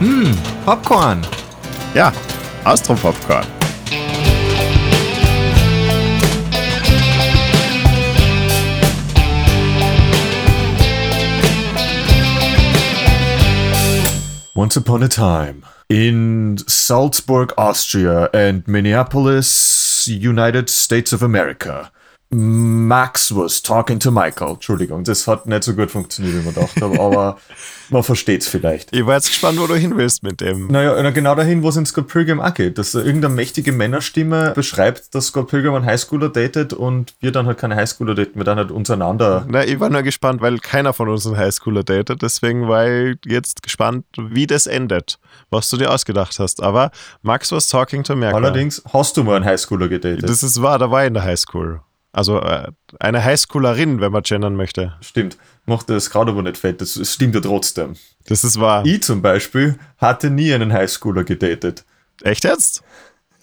Hm, Popcorn. Ja, Austro-Popcorn. Once upon a time, in Salzburg, Austria, and Minneapolis, United States of America, Max was talking to Michael. Entschuldigung, das hat nicht so gut funktioniert, wie man dachte, aber man versteht es vielleicht. Ich war jetzt gespannt, wo du hin willst mit dem. Naja, genau dahin, wo es in Scott Pilgrim auch geht, dass irgendeine mächtige Männerstimme beschreibt, dass Scott Pilgrim einen Highschooler datet und wir dann halt keine Highschooler daten, wir dann halt untereinander. Na, ich war nur gespannt, weil keiner von uns einen Highschooler datet, deswegen war ich jetzt gespannt, wie das endet, was du dir ausgedacht hast. Aber Max was talking to America. Allerdings hast du mal einen Highschooler gedatet. Das ist wahr, da war ich in der Highschool. Also äh, eine Highschoolerin, wenn man gendern möchte. Stimmt. Macht das gerade aber nicht fett. Das stimmt ja trotzdem. Das ist wahr. Ich zum Beispiel hatte nie einen Highschooler gedatet. Echt jetzt?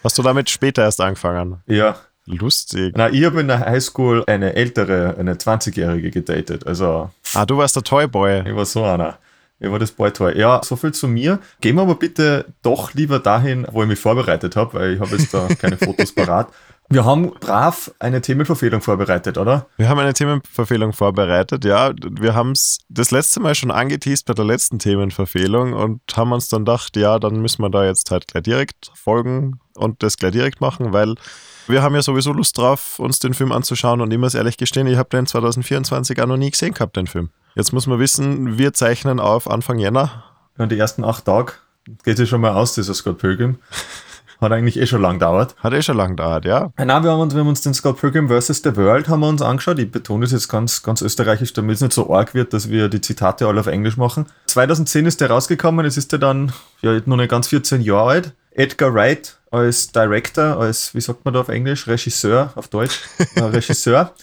Hast du damit später erst angefangen? Ja. Lustig. Na, ich habe in der Highschool eine ältere, eine 20-Jährige gedatet. Also. Ah, du warst der Toyboy. Ich war so einer. Ich war das Boy-Toy. Ja, so viel zu mir. Gehen wir aber bitte doch lieber dahin, wo ich mich vorbereitet habe, weil ich habe jetzt da keine Fotos parat. Wir haben brav eine Themenverfehlung vorbereitet, oder? Wir haben eine Themenverfehlung vorbereitet, ja. Wir haben es das letzte Mal schon angeteased bei der letzten Themenverfehlung und haben uns dann gedacht, ja, dann müssen wir da jetzt halt gleich direkt folgen und das gleich direkt machen, weil wir haben ja sowieso Lust drauf, uns den Film anzuschauen und ich muss ehrlich gestehen, ich habe den 2024 auch noch nie gesehen gehabt, den Film. Jetzt muss man wissen, wir zeichnen auf Anfang Jänner. Und die ersten acht Tage geht es schon mal aus, dieser Scott Pilgrim. Hat eigentlich eh schon lang gedauert. Hat eh schon lang gedauert, ja. Nein, wir haben uns, wir haben uns den Scott Pilgrim vs. The World haben wir uns angeschaut. Ich betone es jetzt ganz, ganz österreichisch, damit es nicht so arg wird, dass wir die Zitate alle auf Englisch machen. 2010 ist der rausgekommen, es ist der dann ja noch nicht ganz 14 Jahre alt. Edgar Wright als Director, als, wie sagt man da auf Englisch? Regisseur, auf Deutsch, äh, Regisseur.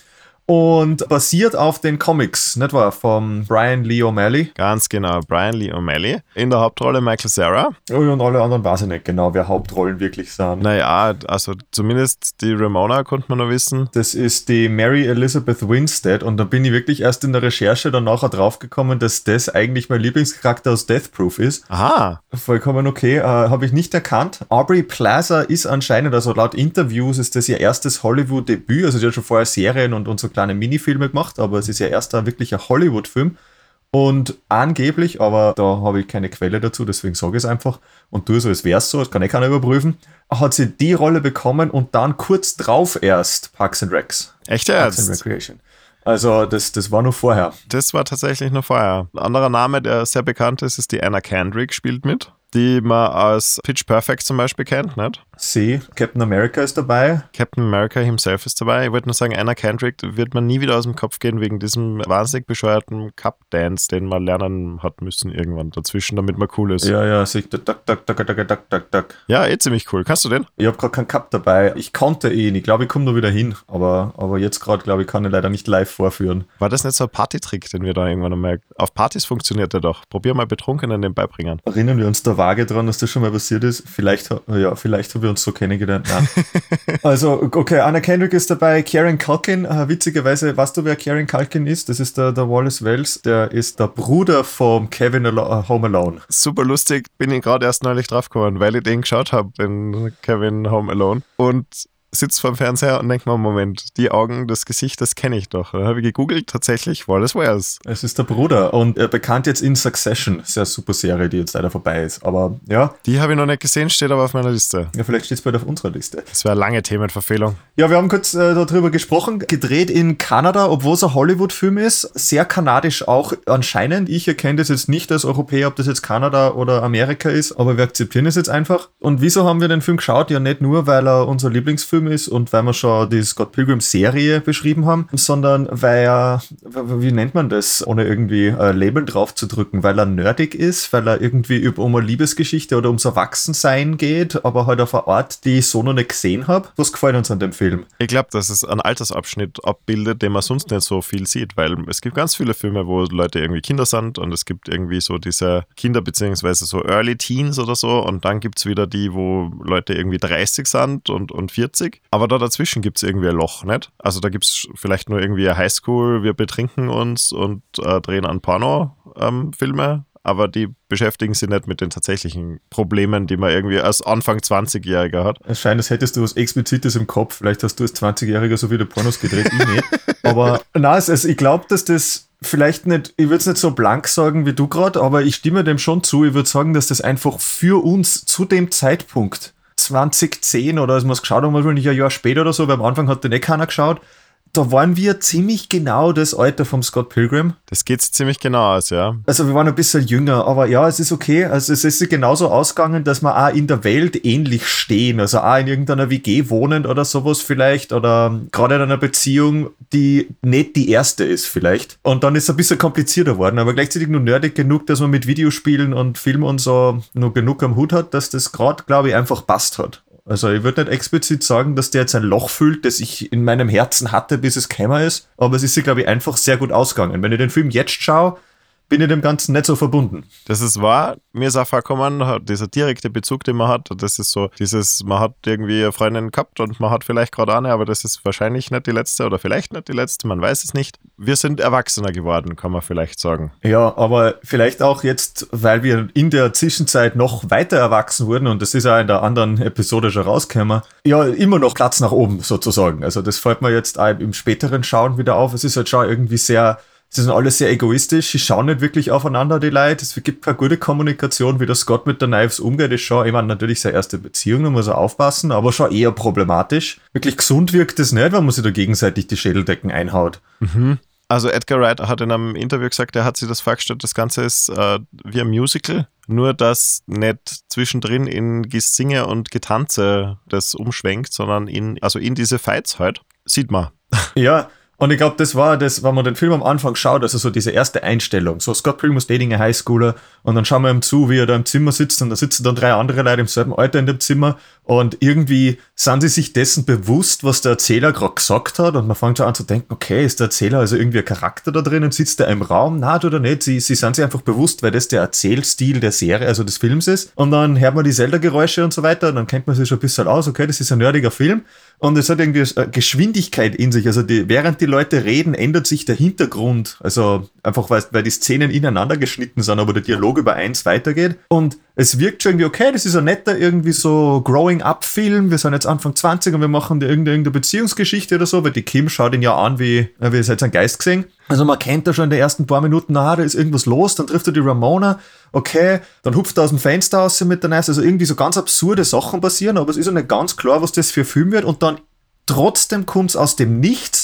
Und basiert auf den Comics, nicht wahr? Vom Brian Lee O'Malley. Ganz genau, Brian Lee O'Malley. In der Hauptrolle Michael Sarah. Oh, und alle anderen weiß ich nicht genau, wer Hauptrollen wirklich sind. Naja, also zumindest die Ramona konnte man noch wissen. Das ist die Mary Elizabeth Winstead und da bin ich wirklich erst in der Recherche dann nachher draufgekommen, dass das eigentlich mein Lieblingscharakter aus Death Proof ist. Aha. Vollkommen okay, äh, habe ich nicht erkannt. Aubrey Plaza ist anscheinend, also laut Interviews ist das ihr erstes Hollywood-Debüt, also sie hat schon vorher Serien und, und so kleine Minifilme gemacht, aber es ist ihr erster wirklicher Hollywood-Film. Und angeblich, aber da habe ich keine Quelle dazu, deswegen sage ich es einfach und tue so, als wäre es so, das kann eh keiner überprüfen, hat sie die Rolle bekommen und dann kurz drauf erst Parks and Recs. Echt Parks jetzt? and Recreation. Also das, das war noch vorher. Das war tatsächlich noch vorher. Ein anderer Name, der sehr bekannt ist, ist die Anna Kendrick, spielt mit die man aus Pitch Perfect zum Beispiel kennt, nicht? Sie, Captain America ist dabei. Captain America himself ist dabei. Ich würde nur sagen, Anna Kendrick wird man nie wieder aus dem Kopf gehen wegen diesem wahnsinnig bescheuerten Cup-Dance, den man lernen hat müssen irgendwann dazwischen, damit man cool ist. Ja, ja, sich duck. Ja, eh ziemlich cool. Kannst du den? Ich habe gerade keinen Cup dabei. Ich konnte ihn. Ich glaube, ich komme nur wieder hin. Aber, aber jetzt gerade, glaube ich, kann ich leider nicht live vorführen. War das nicht so ein Partytrick, den wir da irgendwann merken? Auf Partys funktioniert er doch. Probier mal Betrunkenen den beibringen. Erinnern wir uns da vage dran, dass das schon mal passiert ist? Vielleicht, ja, vielleicht haben wir uns so kennengelernt. Nein. also, okay, Anna Kendrick ist dabei, Kieran Culkin. Äh, witzigerweise, weißt du, wer Kieran Culkin ist? Das ist der, der Wallace Wells. Der ist der Bruder vom Kevin Alo äh, Home Alone. Super lustig, bin ich gerade erst neulich draufgekommen, weil ich den geschaut habe, den Kevin Home Alone. Und sitze vorm Fernseher und denke mir, Moment, die Augen, das Gesicht, das kenne ich doch. Dann habe ich gegoogelt, tatsächlich Wallace Wells. Es ist der Bruder und äh, bekannt jetzt in Succession. Sehr super Serie, die jetzt leider vorbei ist. Aber ja, Die habe ich noch nicht gesehen, steht aber auf meiner Liste. ja vielleicht steht es bald auf unserer Liste. Das wäre eine lange Themenverfehlung. Ja, wir haben kurz äh, darüber gesprochen. Gedreht in Kanada, obwohl es ein Hollywood-Film ist. Sehr kanadisch auch anscheinend. Ich erkenne das jetzt nicht als Europäer, ob das jetzt Kanada oder Amerika ist, aber wir akzeptieren es jetzt einfach. Und wieso haben wir den Film geschaut? Ja, nicht nur, weil er unser Lieblingsfilm ist und weil wir schon die Scott Pilgrim-Serie beschrieben haben, sondern weil er, wie nennt man das, ohne irgendwie ein Label drauf zu drücken, weil er nerdig ist, weil er irgendwie um eine Liebesgeschichte oder ums Erwachsensein geht, aber halt auf eine Art, die ich so noch nicht gesehen habe. Was gefällt uns an dem Film? Ich glaube, dass es einen Altersabschnitt abbildet, den man sonst nicht so viel sieht, weil es gibt ganz viele Filme, wo Leute irgendwie Kinder sind und es gibt irgendwie so diese Kinder beziehungsweise so Early Teens oder so und dann gibt es wieder die, wo Leute irgendwie 30 sind und, und 40. Aber da dazwischen gibt es irgendwie ein Loch, nicht? Also da gibt es vielleicht nur irgendwie eine Highschool, wir betrinken uns und äh, drehen an Porno-Filme. aber die beschäftigen sich nicht mit den tatsächlichen Problemen, die man irgendwie als Anfang 20-Jähriger hat. Es scheint, als hättest du was Explizites im Kopf. Vielleicht hast du als 20-Jähriger so viele Pornos gedreht, ich nicht. Aber na, also ich glaube, dass das vielleicht nicht, ich würde es nicht so blank sagen wie du gerade, aber ich stimme dem schon zu. Ich würde sagen, dass das einfach für uns zu dem Zeitpunkt 2010 oder als wir es geschaut haben, wahrscheinlich ein Jahr später oder so, weil am Anfang hat den eh keiner geschaut, da waren wir ziemlich genau das Alter vom Scott Pilgrim. Das geht ziemlich genau aus, ja. Also wir waren ein bisschen jünger, aber ja, es ist okay. Also es ist genauso ausgegangen, dass wir auch in der Welt ähnlich stehen. Also auch in irgendeiner WG wohnend oder sowas vielleicht oder gerade in einer Beziehung, die nicht die erste ist vielleicht. Und dann ist es ein bisschen komplizierter worden, aber gleichzeitig nur nerdig genug, dass man mit Videospielen und Film und so nur genug am Hut hat, dass das gerade, glaube ich, einfach passt hat. Also ich würde nicht explizit sagen, dass der jetzt ein Loch füllt, das ich in meinem Herzen hatte, bis es kämer ist, aber es ist sich, glaube ich, einfach sehr gut ausgegangen. Wenn ich den Film jetzt schaue, bin ich dem Ganzen nicht so verbunden. Das ist wahr. Mir ist auch vorgekommen, dieser direkte Bezug, den man hat, das ist so dieses, man hat irgendwie eine Freundin gehabt und man hat vielleicht gerade eine, aber das ist wahrscheinlich nicht die letzte oder vielleicht nicht die letzte, man weiß es nicht. Wir sind Erwachsener geworden, kann man vielleicht sagen. Ja, aber vielleicht auch jetzt, weil wir in der Zwischenzeit noch weiter erwachsen wurden und das ist ja in der anderen Episode schon rausgekommen, ja, immer noch Platz nach oben sozusagen. Also das fällt mir jetzt im späteren Schauen wieder auf. Es ist halt schon irgendwie sehr Sie sind alle sehr egoistisch, sie schauen nicht wirklich aufeinander, die Leute. Es gibt keine gute Kommunikation, wie der Scott mit der Knives umgeht, ist schon, ich meine, natürlich seine erste Beziehung, da muss er aufpassen, aber schon eher problematisch. Wirklich gesund wirkt es nicht, wenn man sich da gegenseitig die Schädeldecken einhaut. Mhm. Also Edgar Wright hat in einem Interview gesagt, er hat sich das vorgestellt, das Ganze ist äh, wie ein Musical, nur dass nicht zwischendrin in Gesinge und Getanze das umschwenkt, sondern in, also in diese Fights halt, sieht man. Ja, und ich glaube, das war das, wenn man den Film am Anfang schaut, also so diese erste Einstellung. So Scott Pilgrim ist dating a Highschooler und dann schauen wir ihm zu, wie er da im Zimmer sitzt und da sitzen dann drei andere Leute im selben Alter in dem Zimmer und irgendwie sind sie sich dessen bewusst, was der Erzähler gerade gesagt hat und man fängt schon an zu denken, okay, ist der Erzähler also irgendwie ein Charakter da drin und sitzt er im Raum? Na, oder nicht? Sie, sie sind sich einfach bewusst, weil das der Erzählstil der Serie, also des Films ist. Und dann hört man die Zelda-Geräusche und so weiter und dann kennt man sich schon ein bisschen aus, okay, das ist ein nerdiger Film und es hat irgendwie Geschwindigkeit in sich. Also die, während die Leute reden, ändert sich der Hintergrund. Also einfach, weil, weil die Szenen ineinander geschnitten sind, aber der Dialog über eins weitergeht. Und es wirkt schon irgendwie, okay, das ist ein netter irgendwie so Growing-Up-Film. Wir sind jetzt Anfang 20 und wir machen irgendeine, irgendeine Beziehungsgeschichte oder so, weil die Kim schaut ihn ja an, wie, wie es jetzt ein Geist gesehen. Also man kennt da schon in den ersten paar Minuten, na, da ist irgendwas los, dann trifft er die Ramona, okay, dann hupft er aus dem Fenster raus mit der Nice, also irgendwie so ganz absurde Sachen passieren, aber es ist ja nicht ganz klar, was das für ein Film wird und dann trotzdem kommt es aus dem Nichts,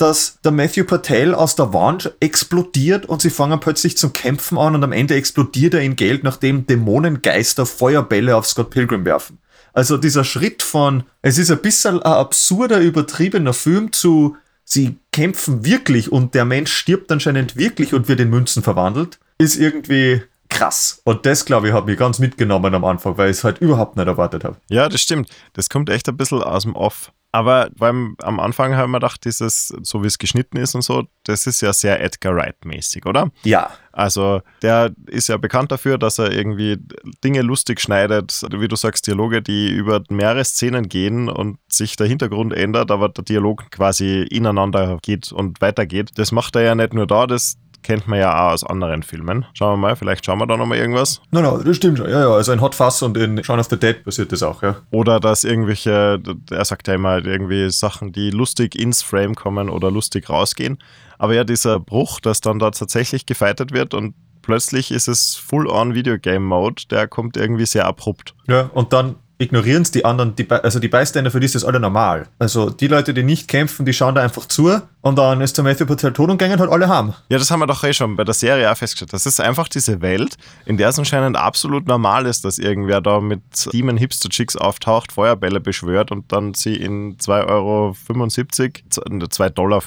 dass der Matthew Patel aus der Wand explodiert und sie fangen plötzlich zum Kämpfen an und am Ende explodiert er in Geld, nachdem Dämonengeister Feuerbälle auf Scott Pilgrim werfen. Also dieser Schritt von, es ist ein bisschen ein absurder, übertriebener Film zu, sie kämpfen wirklich und der Mensch stirbt anscheinend wirklich und wird in Münzen verwandelt, ist irgendwie krass. Und das, glaube ich, hat mich ganz mitgenommen am Anfang, weil ich es halt überhaupt nicht erwartet habe. Ja, das stimmt. Das kommt echt ein bisschen aus dem Off. Aber beim, am Anfang habe ich mir gedacht, dieses, so wie es geschnitten ist und so, das ist ja sehr Edgar Wright-mäßig, oder? Ja. Also der ist ja bekannt dafür, dass er irgendwie Dinge lustig schneidet, wie du sagst, Dialoge, die über mehrere Szenen gehen und sich der Hintergrund ändert, aber der Dialog quasi ineinander geht und weitergeht. Das macht er ja nicht nur da, das kennt man ja auch aus anderen Filmen. Schauen wir mal, vielleicht schauen wir da nochmal irgendwas. Nein, no, no, das stimmt schon. Ja, ja, also in Hot Fuzz und in Shaun of the Dead passiert das auch, ja. Oder dass irgendwelche, er sagt ja immer irgendwie Sachen, die lustig ins Frame kommen oder lustig rausgehen. Aber ja, dieser Bruch, dass dann da tatsächlich gefightet wird und plötzlich ist es Full-on Videogame Mode, der kommt irgendwie sehr abrupt. Ja, und dann ignorieren es die anderen, die, also die Bystander, für die ist das alle normal. Also die Leute, die nicht kämpfen, die schauen da einfach zu und dann ist der Matthew Patel tot und gängen halt alle haben. Ja, das haben wir doch eh schon bei der Serie auch festgestellt. Das ist einfach diese Welt, in der es anscheinend absolut normal ist, dass irgendwer da mit Demon Hipster Chicks auftaucht, Feuerbälle beschwört und dann sie in 2,75 Euro, 2,75 Dollar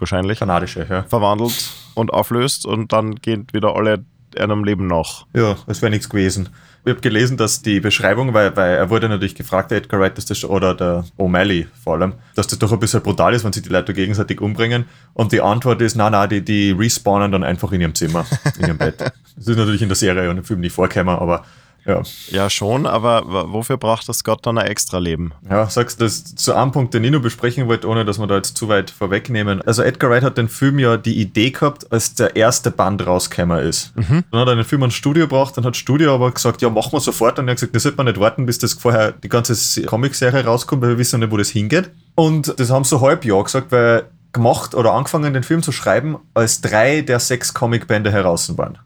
wahrscheinlich, kanadische, ja. verwandelt und auflöst und dann gehen wieder alle einem Leben nach. Ja, das wäre nichts gewesen. Ich habe gelesen, dass die Beschreibung, weil, weil er wurde natürlich gefragt, der Edgar Wright, dass das, oder der O'Malley vor allem, dass das doch ein bisschen brutal ist, wenn sich die Leute gegenseitig umbringen. Und die Antwort ist, na, na, die, die respawnen dann einfach in ihrem Zimmer, in ihrem Bett. Das ist natürlich in der Serie und im Film nicht vorgekommen, aber Ja. Ja, schon, aber wofür braucht das Scott dann ein extra Leben? Ja, sagst du das zu einem Punkt, den ich noch besprechen wollte, ohne dass wir da jetzt zu weit vorwegnehmen. Also Edgar Wright hat den Film ja die Idee gehabt, als der erste Band rausgekommen ist. Dann hat er den Film ans Studio gebracht, dann hat das Studio aber gesagt, ja, machen wir sofort. Und er hat gesagt, das sollte man nicht warten, bis das vorher die ganze Se- Comicserie rauskommt, weil wir wissen nicht, wo das hingeht. Und das haben sie so halb Jahr gesagt, weil gemacht oder angefangen, den Film zu schreiben, als drei der sechs Comicbände heraus waren.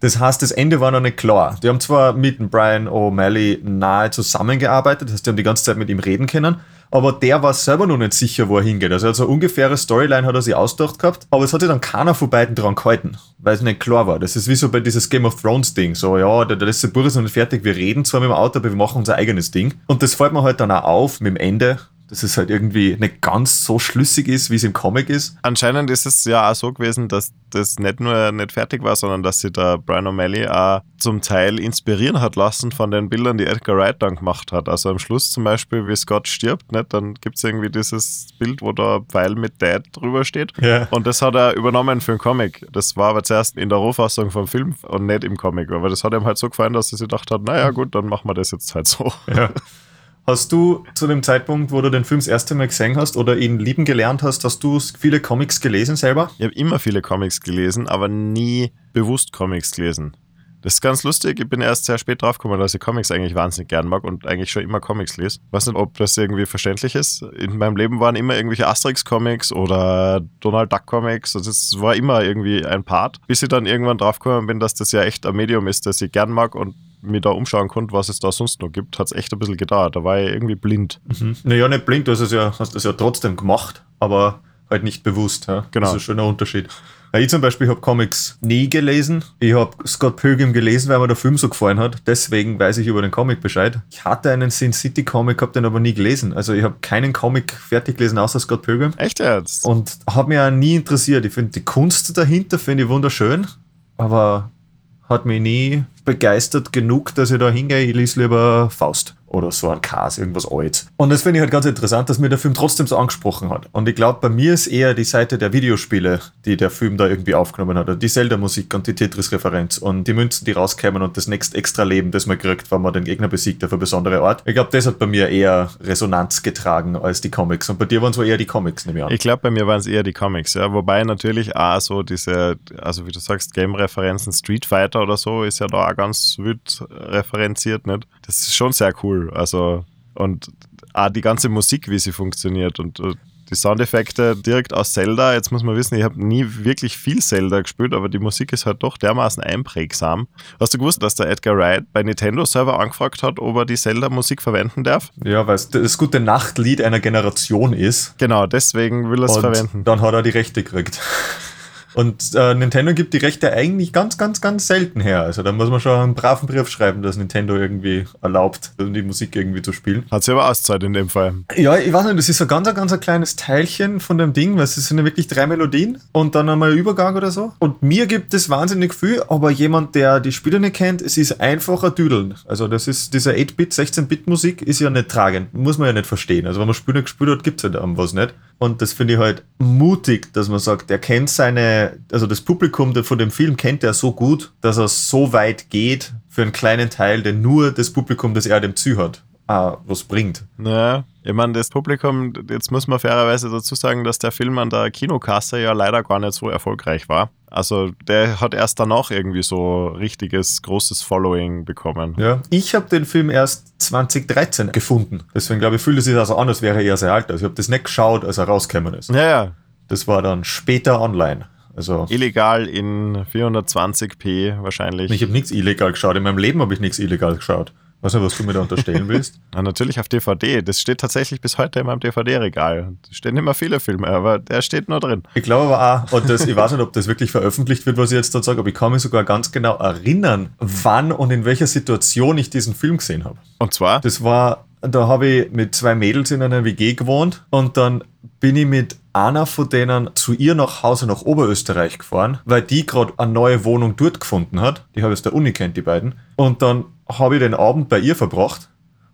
Das heißt, das Ende war noch nicht klar. Die haben zwar mit Brian O'Malley nahe zusammengearbeitet, das heißt, die haben die ganze Zeit mit ihm reden können, aber der war selber noch nicht sicher, wo er hingeht. Also, also eine ungefähre Storyline hat er sich ausgedacht gehabt, aber es hat sich dann keiner von beiden dran gehalten, weil es nicht klar war. Das ist wie so bei dieses Game of Thrones Ding. So, ja, der, der letzte Buch ist noch nicht fertig, wir reden zwar mit dem Auto, aber wir machen unser eigenes Ding. Und das fällt mir halt dann auch auf mit dem Ende, dass es halt irgendwie nicht ganz so schlüssig ist, wie es im Comic ist. Anscheinend ist es ja auch so gewesen, dass das nicht nur nicht fertig war, sondern dass sich der Brian O'Malley auch zum Teil inspirieren hat lassen von den Bildern, die Edgar Wright dann gemacht hat. Also am Schluss zum Beispiel, wie Scott stirbt, nicht? dann gibt es irgendwie dieses Bild, wo da Pfeil mit Dad drüber steht. Ja. Und das hat er übernommen für den Comic. Das war aber zuerst in der Rohfassung vom Film und nicht im Comic. Aber das hat ihm halt so gefallen, dass er sich gedacht hat, naja gut, dann machen wir das jetzt halt so. Ja. Hast du zu dem Zeitpunkt, wo du den Film das erste Mal gesehen hast oder ihn lieben gelernt hast, hast du viele Comics gelesen selber? Ich habe immer viele Comics gelesen, aber nie bewusst Comics gelesen. Das ist ganz lustig. Ich bin erst sehr spät draufgekommen, dass ich Comics eigentlich wahnsinnig gern mag und eigentlich schon immer Comics lese. Weiß nicht, ob das irgendwie verständlich ist. In meinem Leben waren immer irgendwelche Asterix-Comics oder Donald Duck-Comics. Also es war immer irgendwie ein Part, bis ich dann irgendwann draufgekommen bin, dass das ja echt ein Medium ist, das ich gern mag und mir da umschauen konnte, was es da sonst noch gibt, hat es echt ein bisschen gedauert. Da war ich irgendwie blind. Mhm. Naja, nicht blind, du hast es ja, hast es ja trotzdem gemacht, aber halt nicht bewusst. Ja? Genau. Das ist schon ein Unterschied. Ja, ich zum Beispiel habe Comics nie gelesen. Ich habe Scott Pilgrim gelesen, weil mir der Film so gefallen hat. Deswegen weiß ich über den Comic Bescheid. Ich hatte einen Sin City Comic, habe den aber nie gelesen. Also ich habe keinen Comic fertig gelesen, außer Scott Pilgrim. Echt jetzt? Und hat mich auch nie interessiert. Ich finde die Kunst dahinter finde ich wunderschön, aber hat mich nie begeistert genug, dass ich da hingehe. Ich lese lieber Faust oder so ein Kas, irgendwas Altes. Und das finde ich halt ganz interessant, dass mir der Film trotzdem so angesprochen hat. Und ich glaube, bei mir ist eher die Seite der Videospiele, die der Film da irgendwie aufgenommen hat. Die Zelda-Musik und die Tetris-Referenz und die Münzen, die rauskämen und das nächste extra Leben, das man kriegt, wenn man den Gegner besiegt auf eine besondere Art. Ich glaube, das hat bei mir eher Resonanz getragen als die Comics. Und bei dir waren es eher die Comics, nehme ich an. Ich glaube, bei mir waren es eher die Comics, ja. Wobei natürlich auch so diese, also wie du sagst, Game-Referenzen, Street Fighter oder so ist ja da auch ganz wild referenziert, nicht? Das ist schon sehr cool. Also, und auch die ganze Musik, wie sie funktioniert und äh, die Soundeffekte direkt aus Zelda. Jetzt muss man wissen, ich habe nie wirklich viel Zelda gespielt, aber die Musik ist halt doch dermaßen einprägsam. Hast du gewusst, dass der Edgar Wright bei Nintendo selber angefragt hat, ob er die Zelda-Musik verwenden darf? Ja, weil es das gute Nachtlied einer Generation ist. Genau, deswegen will er es verwenden. dann hat er die Rechte gekriegt. Und äh, Nintendo gibt die Rechte eigentlich ganz, ganz, ganz selten her. Also da muss man schon einen braven Brief schreiben, dass Nintendo irgendwie erlaubt, die Musik irgendwie zu spielen. Hat sie aber Auszeit in dem Fall. Ja, ich weiß nicht, das ist so ganz, ganz ein kleines Teilchen von dem Ding, weil es sind ja wirklich drei Melodien und dann einmal ein Übergang oder so. Und mir gibt es wahnsinnig viel, aber jemand, der die Spiele nicht kennt, es ist einfacher Düdeln. Also das ist, diese 8-Bit, 16-Bit-Musik ist ja nicht tragend. Muss man ja nicht verstehen. Also wenn man Spiele gespielt hat, gibt es halt was nicht. Und das finde ich halt mutig, dass man sagt, er kennt seine, also das Publikum von dem Film kennt er so gut, dass er so weit geht für einen kleinen Teil, der nur das Publikum, das er dem Zü hat, ah, was bringt. Naja, ich meine, das Publikum, jetzt muss man fairerweise dazu sagen, dass der Film an der Kinokasse ja leider gar nicht so erfolgreich war. Also der hat erst danach irgendwie so richtiges, großes Following bekommen. Ja. Ich habe den Film erst 2013 gefunden. Deswegen glaube ich, fühlt es sich also an, als wäre er eher sehr alt. Also ich habe das nicht geschaut, als er rausgekommen ist. Ja, ja. Das war dann später online. Also Illegal in 420p wahrscheinlich. ich habe nichts illegal geschaut. In meinem Leben habe ich nichts illegal geschaut. Weiß nicht, was du mir da unterstellen willst. Ja, natürlich auf DVD. Das steht tatsächlich bis heute in meinem DVD-Regal. Da stehen immer viele Filme, aber der steht nur drin. Ich glaube aber auch, und das, ich weiß nicht, ob das wirklich veröffentlicht wird, was ich jetzt da sage, aber ich kann mich sogar ganz genau erinnern, wann und in welcher Situation ich diesen Film gesehen habe. Und zwar, Das war, da habe ich mit zwei Mädels in einer WG gewohnt und dann bin ich mit einer von denen zu ihr nach Hause nach Oberösterreich gefahren, weil die gerade eine neue Wohnung dort gefunden hat. Die habe ich aus der Uni kennt, die beiden. Und dann habe ich den Abend bei ihr verbracht.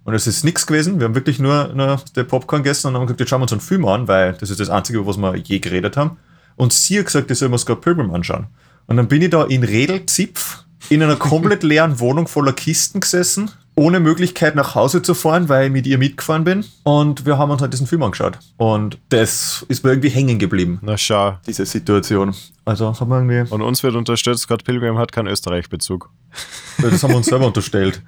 Und es ist nichts gewesen. Wir haben wirklich nur, nur der Popcorn gegessen und haben gesagt, jetzt schauen wir uns einen Film an, weil das ist das Einzige, was wir je geredet haben. Und sie hat gesagt, ich soll mir Scott Pilgrim anschauen. Und dann bin ich da in Redelzipf in einer komplett leeren Wohnung voller Kisten gesessen, ohne Möglichkeit nach Hause zu fahren, weil ich mit ihr mitgefahren bin. Und wir haben uns halt diesen Film angeschaut. Und das ist mir irgendwie hängen geblieben, Na schau. diese Situation. Also haben wir irgendwie, Und uns wird unterstützt, Scott Pilgrim hat keinen Österreich-Bezug. das haben wir uns selber unterstellt.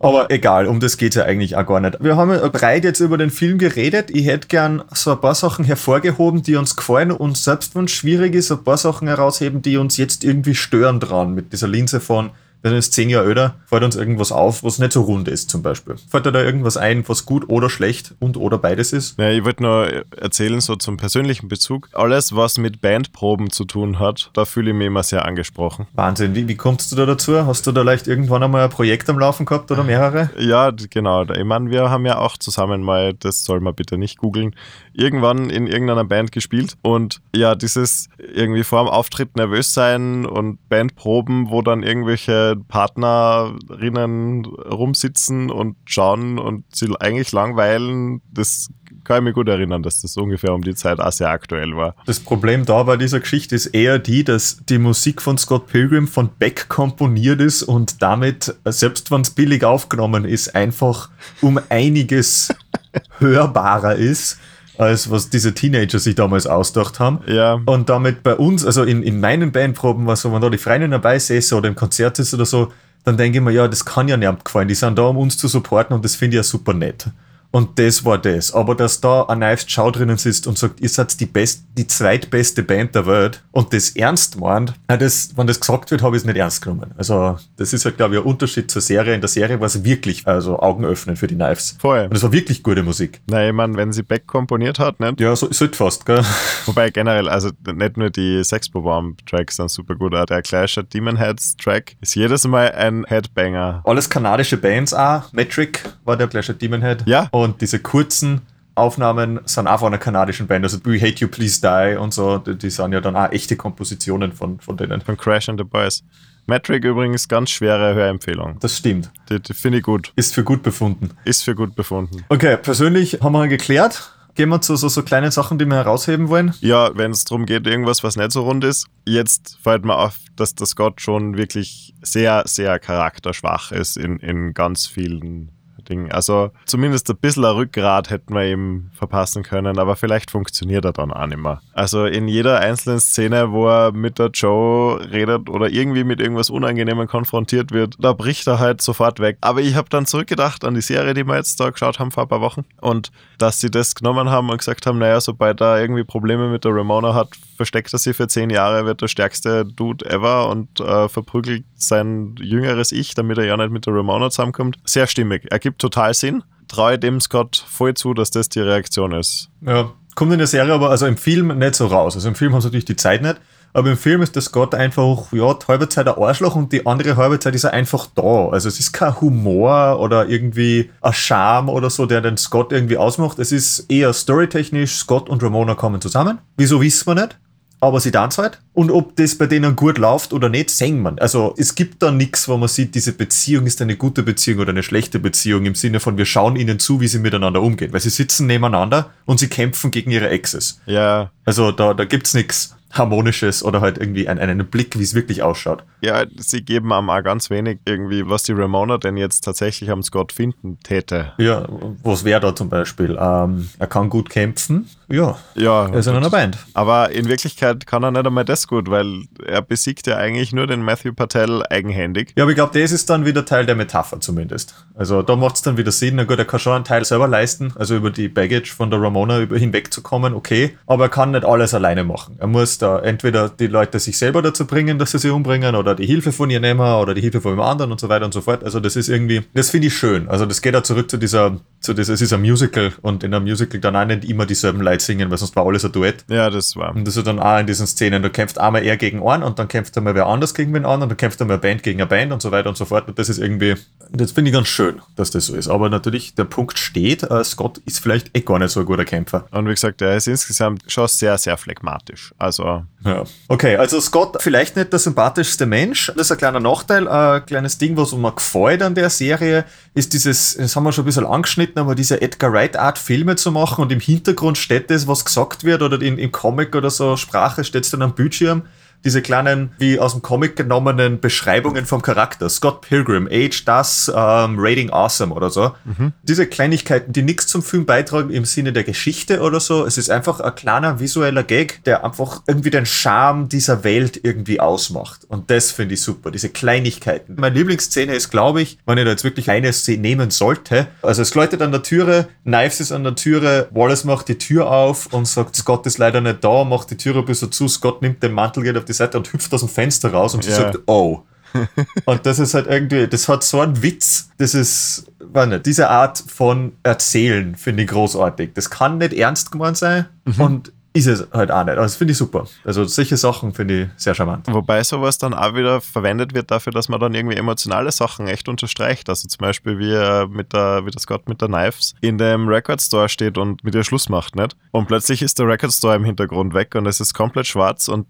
Aber egal, um das geht's ja eigentlich auch gar nicht. Wir haben ja breit jetzt über den Film geredet. Ich hätte gern so ein paar Sachen hervorgehoben, die uns gefallen und selbst wenn es schwierig ist, ein paar Sachen herausheben, die uns jetzt irgendwie stören dran mit dieser Linse von sind jetzt zehn Jahre älter, fällt uns irgendwas auf, was nicht so rund ist zum Beispiel. Fällt dir da irgendwas ein, was gut oder schlecht und oder beides ist? Ja, ich wollte nur erzählen, so zum persönlichen Bezug. Alles, was mit Bandproben zu tun hat, da fühle ich mich immer sehr angesprochen. Wahnsinn, wie, wie kommst du da dazu? Hast du da leicht irgendwann einmal ein Projekt am Laufen gehabt oder mehrere? Ja, genau. Ich meine, wir haben ja auch zusammen mal, das soll man bitte nicht googeln, irgendwann in irgendeiner Band gespielt. Und ja, dieses irgendwie vor dem Auftritt nervös sein und Bandproben, wo dann irgendwelche Partnerinnen rumsitzen und schauen und sie eigentlich langweilen, das kann ich mir gut erinnern, dass das ungefähr um die Zeit auch sehr aktuell war. Das Problem da bei dieser Geschichte ist eher die, dass die Musik von Scott Pilgrim von Beck komponiert ist und damit, selbst wenn es billig aufgenommen ist, einfach um einiges hörbarer ist, als was diese Teenager sich damals ausgedacht haben. Ja, Und damit bei uns, also in, in meinen Bandproben, was so, wenn da die Freunde dabei säße oder im Konzert ist oder so, dann denke ich mir, ja, das kann ja niemand gefallen. Die sind da, um uns zu supporten und das finde ich ja super nett. Und das war das. Aber dass da ein Knives Chow drinnen sitzt und sagt, ihr seid die best, die zweitbeste Band der Welt und das ernst meint, das, wenn das gesagt wird, habe ich es nicht ernst genommen. Also, das ist halt, glaube ich, ein Unterschied zur Serie. In der Serie war es wirklich, also Augen öffnen für die Knives. voll. Und es war wirklich gute Musik. Nein, ich meine, wenn sie Beck komponiert hat, nicht? Ja, so, sollte fast, gell? Wobei generell, also nicht nur die Sexbomb-Tracks sind super gut, auch der gleiche Demon Heads-Track ist jedes Mal ein Headbanger. Alles kanadische Bands auch. Metric war der gleiche Demon Head. Ja. Und diese kurzen Aufnahmen sind auch von einer kanadischen Band. Also We Hate You, Please Die und so. Die, die sind ja dann auch echte Kompositionen von, von denen. Von Crash and the Boys. Metric übrigens ganz schwere Hörempfehlung. Das stimmt. Die, die finde ich gut. Ist für gut befunden. Ist für gut befunden. Okay, persönlich haben wir geklärt. Gehen wir zu so, so kleinen Sachen, die wir herausheben wollen. Ja, wenn es darum geht, irgendwas, was nicht so rund ist. Jetzt fällt mir auf, dass der Scott schon wirklich sehr, sehr charakterschwach ist in, in ganz vielen Dingen. Also zumindest ein bisschen ein Rückgrat hätten wir ihm verpassen können, aber vielleicht funktioniert er dann auch nicht mehr. Also in jeder einzelnen Szene, wo er mit der Joe redet oder irgendwie mit irgendwas Unangenehmem konfrontiert wird, da bricht er halt sofort weg. Aber ich habe dann zurückgedacht an die Serie, die wir jetzt da geschaut haben vor ein paar Wochen und dass sie das genommen haben und gesagt haben, naja, sobald er irgendwie Probleme mit der Ramona hat, versteckt er sie für zehn Jahre, wird der stärkste Dude ever und äh, verprügelt sein jüngeres Ich, damit er ja nicht mit der Ramona zusammenkommt. Sehr stimmig. Ergibt total Sinn. Traue dem Scott voll zu, dass das die Reaktion ist. Ja, kommt in der Serie aber, also im Film nicht so raus. Also im Film haben sie natürlich die Zeit nicht. Aber im Film ist der Scott einfach, ja, halbe Zeit ein Arschloch und die andere halbe Zeit ist er einfach da. Also es ist kein Humor oder irgendwie ein Charme oder so, der den Scott irgendwie ausmacht. Es ist eher storytechnisch, Scott und Ramona kommen zusammen. Wieso wissen wir nicht? Aber sie tanzt halt. Und ob das bei denen gut läuft oder nicht, sehen wir. Also es gibt da nichts, wo man sieht, diese Beziehung ist eine gute Beziehung oder eine schlechte Beziehung im Sinne von, wir schauen ihnen zu, wie sie miteinander umgehen. Weil sie sitzen nebeneinander und sie kämpfen gegen ihre Exes. Ja, Also da, da gibt's nichts Harmonisches oder halt irgendwie einen, einen Blick, wie es wirklich ausschaut. ja, sie geben am auch ganz wenig irgendwie, was die Ramona denn jetzt tatsächlich am Scott finden täte. Ja, was wäre da zum Beispiel? Ähm, er kann gut kämpfen. Ja, Ja, er ist in einer Band. aber in Wirklichkeit kann er nicht einmal das gut, weil er besiegt ja eigentlich nur den Matthew Patel eigenhändig. Ja, aber ich glaube, das ist dann wieder Teil der Metapher zumindest. Also da macht's dann wieder Sinn. Na gut, er kann schon einen Teil selber leisten, also über die Baggage von der Ramona über hinwegzukommen, okay. Aber er kann nicht alles alleine machen. Er muss da entweder die Leute sich selber dazu bringen, dass sie sie umbringen, oder die Hilfe von ihr nehmen, oder die Hilfe von dem anderen und so weiter und so fort. Also das ist irgendwie, das finde ich schön. Also das geht auch zurück zu dieser, zu dieser, es ist ein Musical und in einem Musical dann auch nicht immer dieselben Leute singen, weil sonst war alles ein Duett. Ja, das war. Und das ist dann auch in diesen Szenen, da kämpft einmal er gegen einen und dann kämpft einmal wer anders gegen wen anderen, dann kämpft einmal eine Band gegen eine Band und so weiter und so fort. Und das ist irgendwie, das finde ich ganz schön, dass das so ist. Aber natürlich, der Punkt steht, äh, Scott ist vielleicht eh gar nicht so ein guter Kämpfer. Und wie gesagt, er ist insgesamt schon sehr, sehr phlegmatisch. Also, Ja. Okay, also Scott, vielleicht nicht der sympathischste Mensch. Das ist ein kleiner Nachteil, ein kleines Ding, was mir gefällt an der Serie, ist dieses, das haben wir schon ein bisschen angeschnitten, aber diese Edgar Wright-Art Filme zu machen und im Hintergrund steht das, was gesagt wird oder in, im Comic oder so Sprache steht es dann am Bildschirm. Diese kleinen, wie aus dem Comic genommenen Beschreibungen vom Charakter. Scott Pilgrim, Age, das, ähm, Rating Awesome oder so. Mhm. Diese Kleinigkeiten, die nichts zum Film beitragen im Sinne der Geschichte oder so. Es ist einfach ein kleiner visueller Gag, der einfach irgendwie den Charme dieser Welt irgendwie ausmacht. Und das finde ich super, diese Kleinigkeiten. Meine Lieblingsszene ist, glaube ich, wenn ich da jetzt wirklich eine Szene nehmen sollte. Also es läutet an der Türe, Knives ist an der Türe, Wallace macht die Tür auf und sagt, Scott ist leider nicht da, macht die Tür ein bisschen zu, Scott nimmt den Mantel, geht auf die Seite und hüpft aus dem Fenster raus und sie yeah. sagt, oh. und das ist halt irgendwie, das hat so einen Witz, das ist, war nicht, diese Art von Erzählen finde ich großartig. Das kann nicht ernst gemeint sein mhm. und ist es halt auch nicht. Also das finde ich super. Also solche Sachen finde ich sehr charmant. Wobei sowas dann auch wieder verwendet wird dafür, dass man dann irgendwie emotionale Sachen echt unterstreicht. Also zum Beispiel wie er mit der, wie das Gott mit der Knives in dem Record Store steht und mit ihr Schluss macht, nicht? Und plötzlich ist der Record Store im Hintergrund weg und es ist komplett schwarz und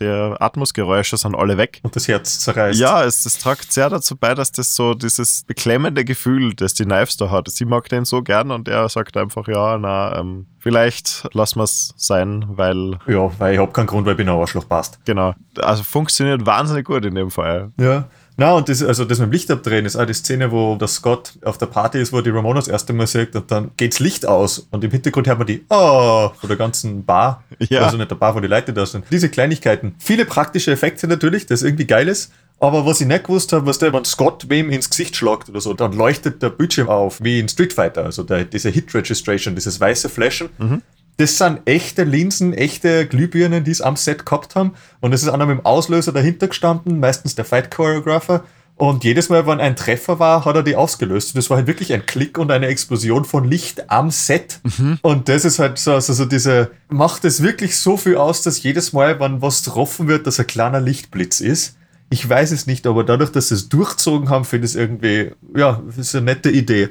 die Atmosgeräusche sind alle weg. Und das Herz zerreißt. Ja, es, es tragt sehr dazu bei, dass das so dieses beklemmende Gefühl, das die Knives da hat. Sie mag den so gern und er sagt einfach, ja, na, ähm, vielleicht lassen wir es sein, weil. Ja, weil ich habe keinen Grund, weil ich bin ein Arschloch passt. Genau. Also funktioniert wahnsinnig gut in dem Fall. Ja. Na, und das, also das mit dem Licht abdrehen ist auch die Szene, wo der Scott auf der Party ist, wo die Ramona das erste Mal sagt und dann geht's Licht aus und im Hintergrund hört man die Oh von der ganzen Bar. Ja. Also nicht der Bar, wo die Leute da sind. Diese Kleinigkeiten. Viele praktische Effekte natürlich, das irgendwie geil ist. Aber was ich nicht gewusst habe, was der, wenn Scott wem ins Gesicht schlagt oder so, dann leuchtet der Bildschirm auf, wie in Street Fighter, also der, diese Hit Registration, dieses weiße Flashen. Mhm. Das sind echte Linsen, echte Glühbirnen, die es am Set gehabt haben. Und es ist einer mit dem Auslöser dahinter gestanden, meistens der Fight Choreographer. Und jedes Mal, wenn ein Treffer war, hat er die ausgelöst. Und das war halt wirklich ein Klick und eine Explosion von Licht am Set. Mhm. Und das ist halt so, also so diese, macht es wirklich so viel aus, dass jedes Mal, wenn was getroffen wird, dass ein kleiner Lichtblitz ist. Ich weiß es nicht, aber dadurch, dass sie es durchzogen haben, finde ich es irgendwie, ja, ist eine nette Idee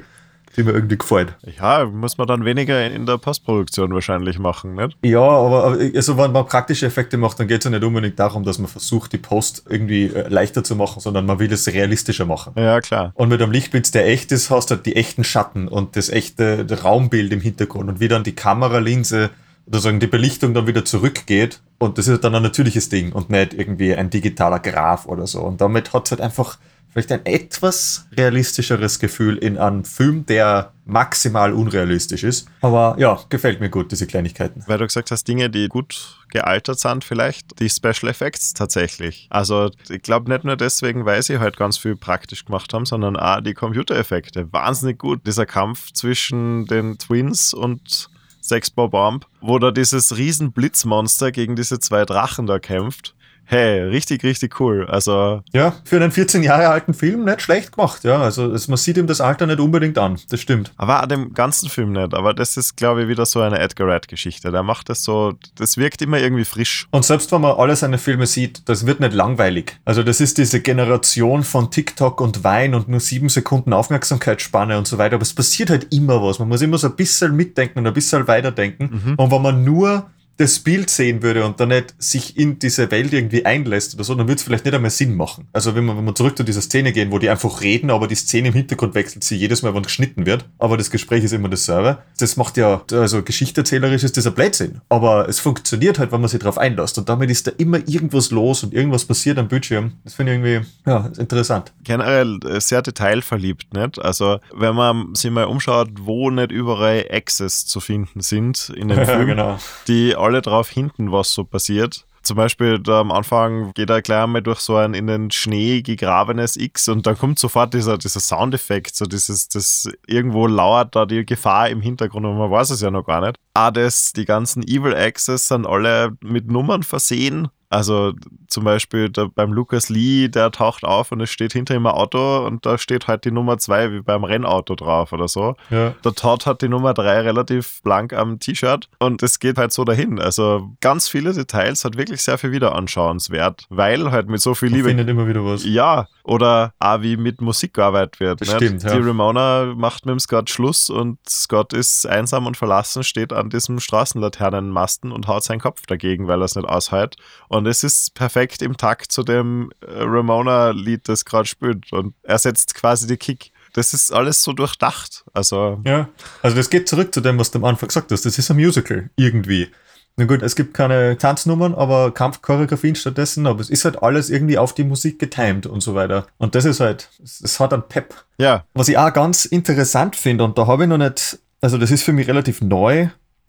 die mir irgendwie gefällt. Ja, muss man dann weniger in der Postproduktion wahrscheinlich machen, nicht? Ja, aber also wenn man praktische Effekte macht, dann geht es ja nicht unbedingt darum, dass man versucht, die Post irgendwie äh, leichter zu machen, sondern man will es realistischer machen. Ja, klar. Und mit einem Lichtblitz, der echt ist, hast du halt die echten Schatten und das echte Raumbild im Hintergrund und wie dann die Kameralinse oder sagen, die Belichtung dann wieder zurückgeht. Und das ist dann ein natürliches Ding und nicht irgendwie ein digitaler Graph oder so. Und damit hat es halt einfach vielleicht ein etwas realistischeres Gefühl in einem Film, der maximal unrealistisch ist. Aber ja, gefällt mir gut, diese Kleinigkeiten. Weil du gesagt hast, Dinge, die gut gealtert sind, vielleicht die Special Effects tatsächlich. Also ich glaube nicht nur deswegen, weil sie halt ganz viel praktisch gemacht haben, sondern auch die Computereffekte. Wahnsinnig gut. Dieser Kampf zwischen den Twins und Sexball Bomb, wo da dieses riesen Blitzmonster gegen diese zwei Drachen da kämpft hey, richtig, richtig cool. Also. Ja, für einen 14 Jahre alten Film nicht schlecht gemacht, ja. Also es, man sieht ihm das Alter nicht unbedingt an, das stimmt. Aber an dem ganzen Film nicht. Aber das ist, glaube ich, wieder so eine Edgar Wright-Geschichte. Der macht das so, das wirkt immer irgendwie frisch. Und selbst wenn man alle seine Filme sieht, das wird nicht langweilig. Also das ist diese Generation von TikTok und Wein und nur sieben Sekunden Aufmerksamkeitsspanne und so weiter. Aber es passiert halt immer was. Man muss immer so ein bisschen mitdenken und ein bisschen weiterdenken. Mhm. Und wenn man nur das Bild sehen würde und dann nicht sich in diese Welt irgendwie einlässt oder so, dann würde es vielleicht nicht einmal Sinn machen. Also wenn man, wenn man zurück zu dieser Szene gehen, wo die einfach reden, aber die Szene im Hintergrund wechselt sie jedes Mal, wenn geschnitten wird, aber das Gespräch ist immer dasselbe. Das macht ja, also geschichterzählerisch ist das ein Blödsinn. Aber es funktioniert halt, wenn man sich darauf einlässt und damit ist da immer irgendwas los und irgendwas passiert am Bildschirm. Das finde ich irgendwie, ja, interessant. Generell äh, sehr detailverliebt, nicht? Also wenn man sich mal umschaut, wo nicht überall Access zu finden sind in den Filmen, genau. die alle drauf hinten, was so passiert. Zum Beispiel da am Anfang geht er gleich einmal durch so ein in den Schnee gegrabenes X und dann kommt sofort dieser, dieser Soundeffekt, so dieses, das irgendwo lauert da die Gefahr im Hintergrund und man weiß es ja noch gar nicht. Ah, das, die ganzen Evil Axes sind alle mit Nummern versehen also zum Beispiel beim Lucas Lee, der taucht auf und es steht hinter ihm ein Auto und da steht halt die Nummer 2 wie beim Rennauto drauf oder so. Ja. Der Todd hat die Nummer 3 relativ blank am T-Shirt und es geht halt so dahin. Also ganz viele Details hat wirklich sehr viel Wiederanschauenswert, weil halt mit so viel Man Liebe. findet immer wieder was. Ja, oder auch wie mit Musik gearbeitet wird. Das stimmt, ja. Die Ramona macht mit dem Scott Schluss und Scott ist einsam und verlassen, steht an diesem Straßenlaternenmasten und haut seinen Kopf dagegen, weil er es nicht aushält. Und es ist perfekt im Takt zu dem äh, Ramona-Lied, das gerade spielt. Und er setzt quasi die Kick. Das ist alles so durchdacht. Also ja, also das geht zurück zu dem, was du am Anfang gesagt hast. Das ist ein Musical irgendwie. Na gut, es gibt keine Tanznummern, aber Kampfchoreografien stattdessen, aber es ist halt alles irgendwie auf die Musik getimed und so weiter. Und das ist halt, es hat einen Pep. Ja. Was ich auch ganz interessant finde, und da habe ich noch nicht, also das ist für mich relativ neu,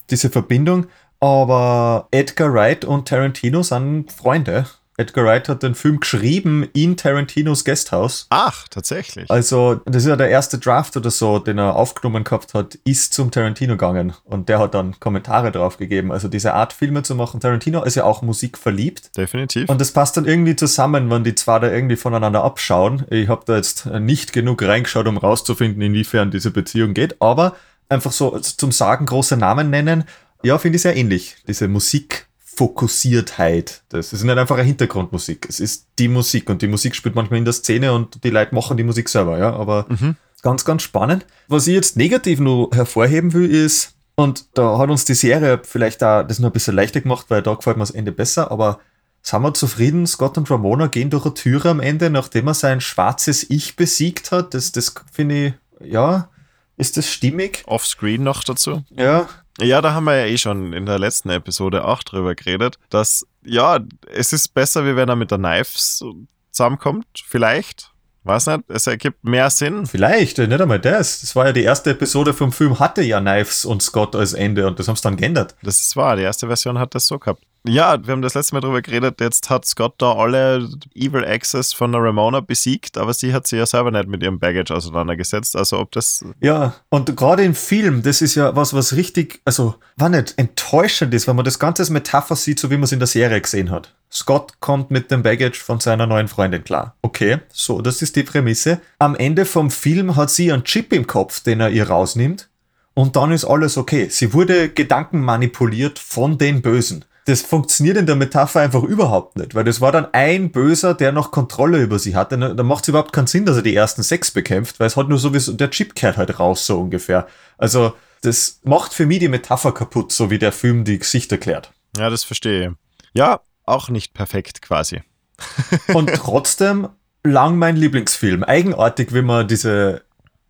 diese Verbindung, aber Edgar Wright und Tarantino sind Freunde. Edgar Wright hat den Film geschrieben in Tarantinos Gasthaus. Ach, tatsächlich. Also, das ist ja der erste Draft oder so, den er aufgenommen gehabt hat, ist zum Tarantino gegangen. Und der hat dann Kommentare drauf gegeben. Also, diese Art Filme zu machen. Tarantino ist ja auch Musik verliebt. Definitiv. Und das passt dann irgendwie zusammen, wenn die zwei da irgendwie voneinander abschauen. Ich habe da jetzt nicht genug reingeschaut, um rauszufinden, inwiefern diese Beziehung geht. Aber einfach so zum Sagen große Namen nennen, ja, finde ich sehr ähnlich. Diese Musik Fokussiertheit. Das ist nicht einfach eine Hintergrundmusik. Es ist die Musik und die Musik spielt manchmal in der Szene und die Leute machen die Musik selber, ja. Aber mhm. ganz, ganz spannend. Was ich jetzt negativ nur hervorheben will, ist, und da hat uns die Serie vielleicht da das noch ein bisschen leichter gemacht, weil da gefällt mir das Ende besser, aber sind wir zufrieden? Scott und Ramona gehen durch eine Türe am Ende, nachdem er sein schwarzes Ich besiegt hat. Das, das finde ich, ja, ist das stimmig? Offscreen noch dazu? Ja, ja, da haben wir ja eh schon in der letzten Episode auch drüber geredet, dass ja, es ist besser, wie wenn er mit der Knives zusammenkommt, vielleicht. Weiß nicht, es ergibt mehr Sinn. Vielleicht, nicht einmal das. Das war ja die erste Episode vom Film, hatte ja Knives und Scott als Ende und das haben sie dann geändert. Das ist wahr, die erste Version hat das so gehabt. Ja, wir haben das letzte Mal drüber geredet, jetzt hat Scott da alle Evil Access von der Ramona besiegt, aber sie hat sich ja selber nicht mit ihrem Baggage auseinandergesetzt, also ob das... Ja, und gerade im Film, das ist ja was, was richtig, also war nicht enttäuschend ist, wenn man das Ganze als Metapher sieht, so wie man es in der Serie gesehen hat. Scott kommt mit dem Baggage von seiner neuen Freundin klar. Okay, so, das ist die Prämisse. Am Ende vom Film hat sie einen Chip im Kopf, den er ihr rausnimmt. Und dann ist alles okay. Sie wurde gedankenmanipuliert von den Bösen das funktioniert in der Metapher einfach überhaupt nicht, weil das war dann ein Böser, der noch Kontrolle über sie hatte. Da macht es überhaupt keinen Sinn, dass er die ersten sechs bekämpft, weil es hat nur sowieso, der Chip kehrt halt raus, so ungefähr. Also, das macht für mich die Metapher kaputt, so wie der Film die Gesichter erklärt. Ja, das verstehe ich. Ja, auch nicht perfekt quasi. Und trotzdem lang mein Lieblingsfilm. Eigenartig, wenn man diese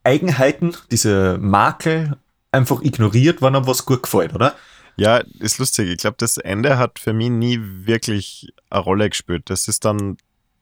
Eigenheiten, diese Makel einfach ignoriert, wann einem was gut gefällt, oder? Ja, ist lustig. Ich glaube, das Ende hat für mich nie wirklich eine Rolle gespielt. Das ist dann,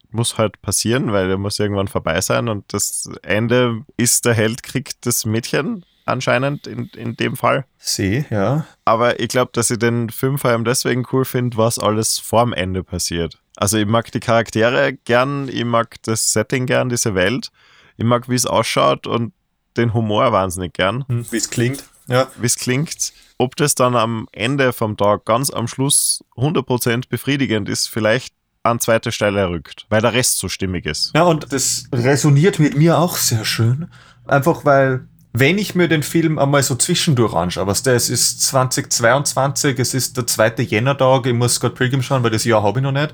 muss halt passieren, weil er muss irgendwann vorbei sein und das Ende ist, der Held kriegt das Mädchen anscheinend in, in dem Fall. Sie, ja. Aber ich glaube, dass ich den Film vor allem deswegen cool finde, was alles vorm Ende passiert. Also ich mag die Charaktere gern, ich mag das Setting gern, diese Welt. Ich mag, wie es ausschaut und den Humor wahnsinnig gern. Hm, wie es klingt. Ja. Wie es klingt. Ob das dann am Ende vom Tag ganz am Schluss 100% befriedigend ist, vielleicht an zweite Stelle rückt, weil der Rest so stimmig ist. Ja, und das resoniert mit mir auch sehr schön. Einfach weil, wenn ich mir den Film einmal so zwischendurch anschaue, was der, es ist 2022, es ist der zweite Jännertag, ich muss Scott Pilgrim schauen, weil das Jahr habe ich noch nicht.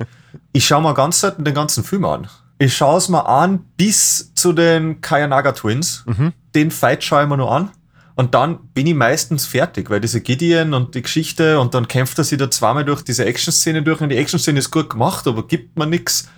Ich schaue mir ganz selten den ganzen Film an. Ich schaue es mir an bis zu den Kayanaga Twins. Mhm. Den Fight schaue ich mir nur an. Und dann bin ich meistens fertig, weil diese Gideon und die Geschichte und dann kämpft er sich da zweimal durch diese Action-Szene durch und die Action-Szene ist gut gemacht, aber gibt mir nichts.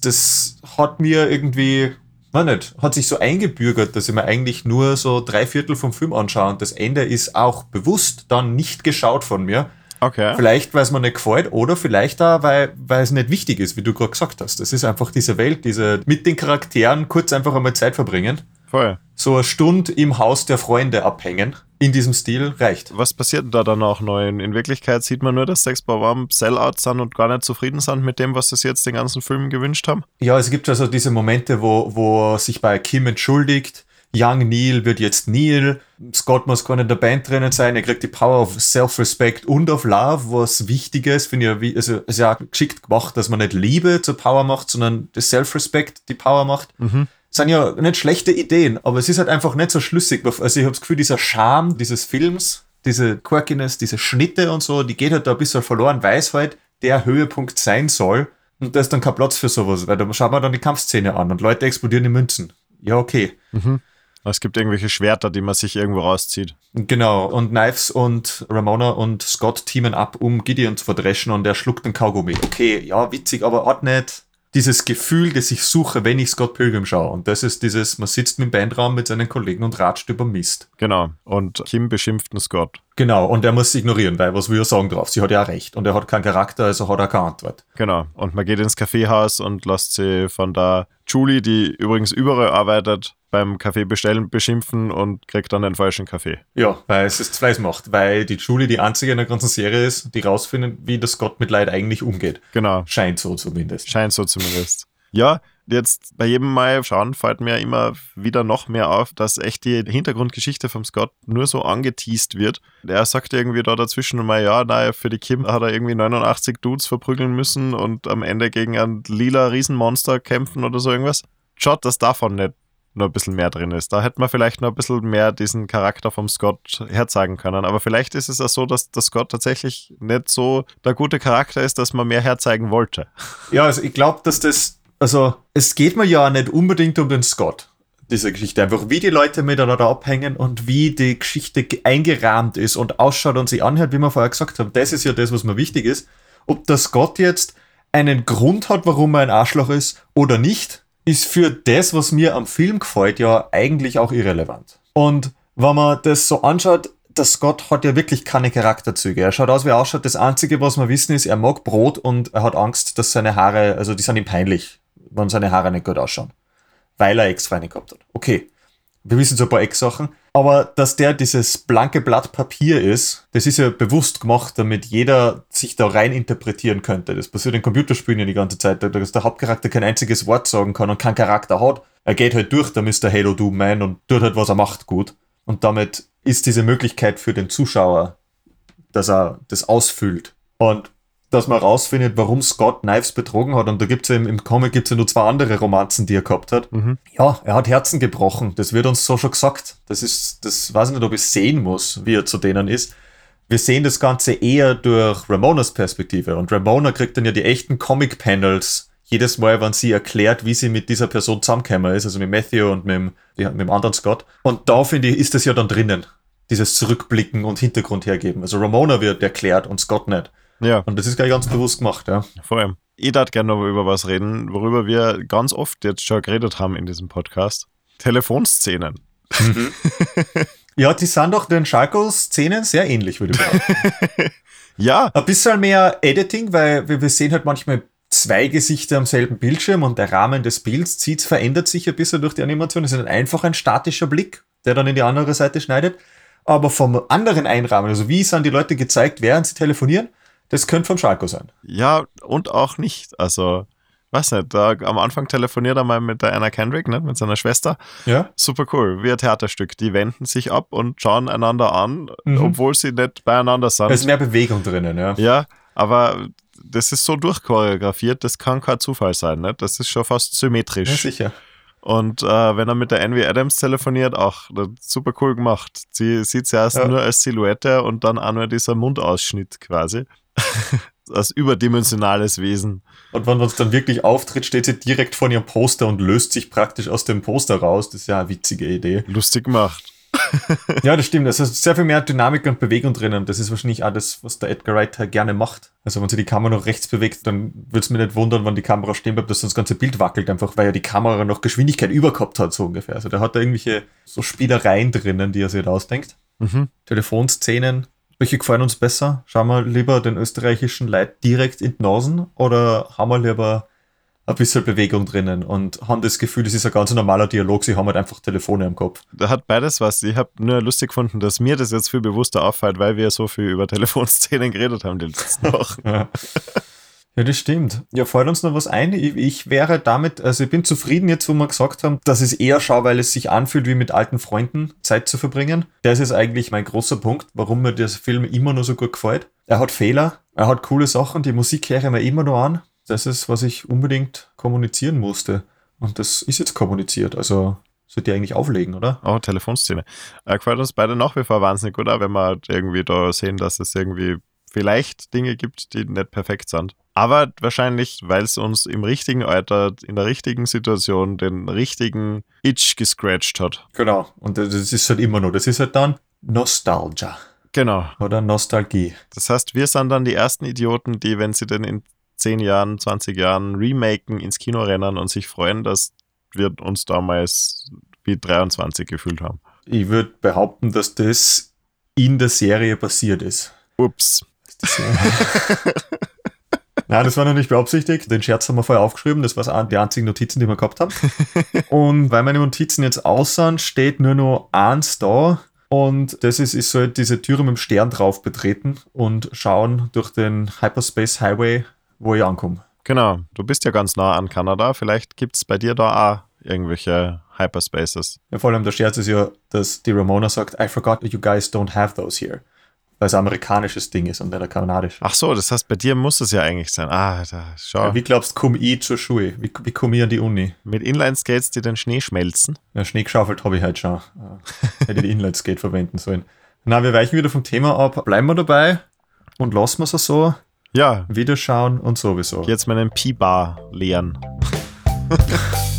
Das hat mir irgendwie, weiß nicht, hat sich so eingebürgert, dass ich mir eigentlich nur so drei Viertel vom Film anschaue und das Ende ist auch bewusst dann nicht geschaut von mir. Okay. Vielleicht, weil es mir nicht gefällt oder vielleicht auch, weil, weil es nicht wichtig ist, wie du gerade gesagt hast. Das ist einfach diese Welt, diese mit den Charakteren kurz einfach einmal Zeit verbringen. Voll. So eine Stunde im Haus der Freunde abhängen. In diesem Stil reicht. Was passiert da dann auch neu? In Wirklichkeit sieht man nur, dass Sex Bomb Sellouts sind und gar nicht zufrieden sind mit dem, was sie jetzt den ganzen Film gewünscht haben. Ja, es gibt also diese Momente, wo, wo sich bei Kim entschuldigt. Young Neil wird jetzt Neil. Scott muss gar nicht in der Band drinnen sein. Er kriegt die Power of Self-Respect und of Love, was wichtig ist. Finde ich, also, ist ja geschickt gemacht, dass man nicht Liebe zur Power macht, sondern das Self-Respect die Power macht. Mhm sind ja nicht schlechte Ideen, aber es ist halt einfach nicht so schlüssig. Also ich habe das Gefühl, dieser Charme dieses Films, diese Quirkiness, diese Schnitte und so, die geht halt da ein bisschen verloren, weil es halt der Höhepunkt sein soll. Und da ist dann kein Platz für sowas, weil da schaut man dann die Kampfszene an und Leute explodieren die Münzen. Ja, okay. Mhm. Es gibt irgendwelche Schwerter, die man sich irgendwo rauszieht. Genau, und Knives und Ramona und Scott teamen ab, um Gideon zu verdreschen und er schluckt den Kaugummi. Okay, ja, witzig, aber Art nicht dieses Gefühl, das ich suche, wenn ich Scott Pilgrim schaue. Und das ist dieses, man sitzt im Bandraum mit seinen Kollegen und ratscht über Mist. Genau. Und Kim beschimpft einen Scott. Genau, und er muss sie ignorieren, weil was will er sagen drauf? Sie hat ja auch recht. Und er hat keinen Charakter, also hat er keine Antwort. Genau. Und man geht ins Kaffeehaus und lässt sie von der Julie, die übrigens überall arbeitet, beim Kaffee bestellen, beschimpfen und kriegt dann den falschen Kaffee. Ja, weil es es Fleiß macht. Weil die Julie die einzige in der ganzen Serie ist, die rausfindet, wie mit Leid eigentlich umgeht. Genau. Scheint so zumindest. Scheint so zumindest. Ja, jetzt bei jedem Mal schauen fällt mir immer wieder noch mehr auf, dass echt die Hintergrundgeschichte vom Scott nur so angeteased wird. Er sagt irgendwie da dazwischen mal, ja, naja, für die Kim hat er irgendwie 89 Dudes verprügeln müssen und am Ende gegen ein lila Riesenmonster kämpfen oder so irgendwas. Schaut, dass davon nicht noch ein bisschen mehr drin ist. Da hätte man vielleicht noch ein bisschen mehr diesen Charakter vom Scott herzeigen können. Aber vielleicht ist es auch so, dass der Scott tatsächlich nicht so der gute Charakter ist, dass man mehr herzeigen wollte. Ja, also ich glaube, dass das, also es geht mir ja nicht unbedingt um den Scott, diese Geschichte. Einfach wie die Leute miteinander abhängen und wie die Geschichte ge- eingerahmt ist und ausschaut und sich anhört, wie wir vorher gesagt haben. Das ist ja das, was mir wichtig ist. Ob der Scott jetzt einen Grund hat, warum er ein Arschloch ist oder nicht, ist für das, was mir am Film gefällt, ja eigentlich auch irrelevant. Und wenn man das so anschaut, der Scott hat ja wirklich keine Charakterzüge. Er schaut aus, wie er ausschaut. Das Einzige, was wir wissen, ist, er mag Brot und er hat Angst, dass seine Haare, also die sind ihm peinlich, wenn seine Haare nicht gut ausschauen. Weil er Ex-Freunde gehabt hat. Okay. Wir wissen so ein paar Ex-Sachen. Aber dass der dieses blanke Blatt Papier ist, das ist ja bewusst gemacht, damit jeder sich da rein interpretieren könnte. Das passiert in Computerspielen ja die ganze Zeit, dass der Hauptcharakter kein einziges Wort sagen kann und keinen Charakter hat. Er geht halt durch, der Mr. Halo Doom Man und tut halt, was er macht, gut. Und damit ist diese Möglichkeit für den Zuschauer, dass er das ausfüllt. Und dass man rausfindet, warum Scott Knives betrogen hat. Und da gibt's ja im, im Comic gibt's ja nur zwei andere Romanzen, die er gehabt hat. Ja, er hat Herzen gebrochen. Das wird uns so schon gesagt. Das ist, das weiß ich nicht, ob ich sehen muss, wie er zu denen ist. Wir sehen das Ganze eher durch Ramonas Perspektive. Und Ramona kriegt dann ja die echten Comic-Panels jedes Mal, wenn sie erklärt, wie sie mit dieser Person zusammengekommen ist, also mit Matthew und mit dem, mit dem anderen Scott. Und da finde ich, ist das ja dann drinnen. Dieses Zurückblicken und Hintergrund hergeben. Also Ramona wird erklärt und Scott nicht. Ja, Und das ist gleich ganz bewusst gemacht, ja. vor allem. Ich darf gerne noch über was reden, worüber wir ganz oft jetzt schon geredet haben in diesem Podcast. Telefonszenen. Ja, die sind doch den Schalko-Szenen sehr ähnlich, würde ich sagen. Ja, Ein bisschen mehr Editing, weil wir, sehen halt manchmal zwei Gesichter am selben Bildschirm und der Rahmen des Bilds zieht, verändert sich ein bisschen durch die Animation. Es ist nicht einfach ein statischer Blick, der dann in die andere Seite schneidet. Aber vom anderen Einrahmen, also wie sind die Leute gezeigt, während sie telefonieren, das könnte vom Schalko sein. ja und auch nicht. Also, weiß nicht, da am Anfang telefoniert er mal mit der Anna Kendrick, ne, mit seiner Schwester. Ja? Super cool, wie ein Theaterstück. Die wenden sich ab und schauen einander an, Mhm. obwohl sie nicht beieinander sind. Da ist mehr Bewegung drinnen, ja. Ja, aber das ist so durchchoreografiert, das kann kein Zufall sein. Ne? Das ist schon fast Ja, symmetrisch. sicher. Und äh, wenn er mit der Envy Adams telefoniert, auch super cool gemacht. Sie sieht zuerst Ja. nur als Silhouette und dann auch nur dieser Mundausschnitt quasi. als überdimensionales Wesen. Und wenn es dann wirklich auftritt, steht sie direkt vor ihrem Poster und löst sich praktisch aus dem Poster raus. Das ist ja eine witzige Idee. Lustig gemacht. Ja, das stimmt. Es ist sehr viel mehr Dynamik und Bewegung drinnen. Das ist wahrscheinlich auch das, was der Edgar Wright halt gerne macht. Also wenn sie die Kamera noch rechts bewegt, dann würde es mir nicht wundern, wenn die Kamera stehen bleibt, dass das ganze Bild wackelt, einfach weil ja die Kamera noch Geschwindigkeit übergehabt hat, so ungefähr. Also da hat er irgendwelche so Spielereien drinnen, die er sich da ausdenkt. Mhm. Telefonszenen. Welche gefallen uns besser? Schauen wir lieber den österreichischen Leid direkt in die Nasen oder haben wir lieber ein bisschen Bewegung drinnen und haben das Gefühl, das ist ein ganz normaler Dialog, sie haben halt einfach Telefone im Kopf. Da hat beides was. Ich habe nur lustig gefunden, dass mir das jetzt viel bewusster auffällt, weil wir so viel über Telefonszenen geredet haben die letzten Wochen. Ja. ja, das stimmt. Ja, fällt uns noch was ein? Ich, ich wäre damit, also ich bin zufrieden jetzt, wo wir gesagt haben, dass es eher schau, weil es sich anfühlt, wie mit alten Freunden Zeit zu verbringen. Das ist eigentlich mein großer Punkt, warum mir der Film immer noch so gut gefällt. Er hat Fehler, er hat coole Sachen, die Musik höre ich mir immer noch an. Das ist, was ich unbedingt kommunizieren musste. Und das ist jetzt kommuniziert, also sollte ich eigentlich auflegen, oder? Oh, Telefonszene. Er gefällt uns beide nach wie vor wahnsinnig gut, auch wenn wir halt irgendwie da sehen, dass es irgendwie vielleicht Dinge gibt, die nicht perfekt sind. Aber wahrscheinlich, weil es uns im richtigen Alter, in der richtigen Situation, den richtigen Itch gescratcht hat. Genau. Und das ist halt immer noch, das ist halt dann Nostalgia Genau. oder Nostalgie. Das heißt, wir sind dann die ersten Idioten, die, wenn sie den in 10 Jahren, 20 Jahren remaken, ins Kino rennen und sich freuen, dass wir uns damals wie 23 gefühlt haben. Ich würde behaupten, dass das in der Serie passiert ist. Ups. Nein, das war noch nicht beabsichtigt. Den Scherz haben wir vorher aufgeschrieben. Das waren die einzigen Notizen, die wir gehabt haben. Und weil meine Notizen jetzt aussehen, steht nur noch eins da. Und das ist, ich soll diese Türe mit dem Stern drauf betreten und schauen durch den Hyperspace Highway, wo ich ankomme. Genau, du bist ja ganz nah an Kanada. Vielleicht gibt es bei dir da auch irgendwelche Hyperspaces. Ja, vor allem der Scherz ist ja, dass die Ramona sagt, I forgot you guys don't have those here weil es ein amerikanisches Ding ist und nicht ein kanadisches. Ach so, das heißt, bei dir muss es ja eigentlich sein. Ah, da, schau. Ja, wie glaubst du, komme ich zur Schule? Wie, wie komme ich an die Uni? Mit Inline-Skates, die den Schnee schmelzen? Ja, Schnee geschaufelt habe ich halt schon. Äh, hätte die Inline-Skate verwenden sollen. Na, wir weichen wieder vom Thema ab. Bleiben wir dabei und lassen wir es so. Ja. Wiederschauen und sowieso. Jetzt meinen Pi-Bar leeren.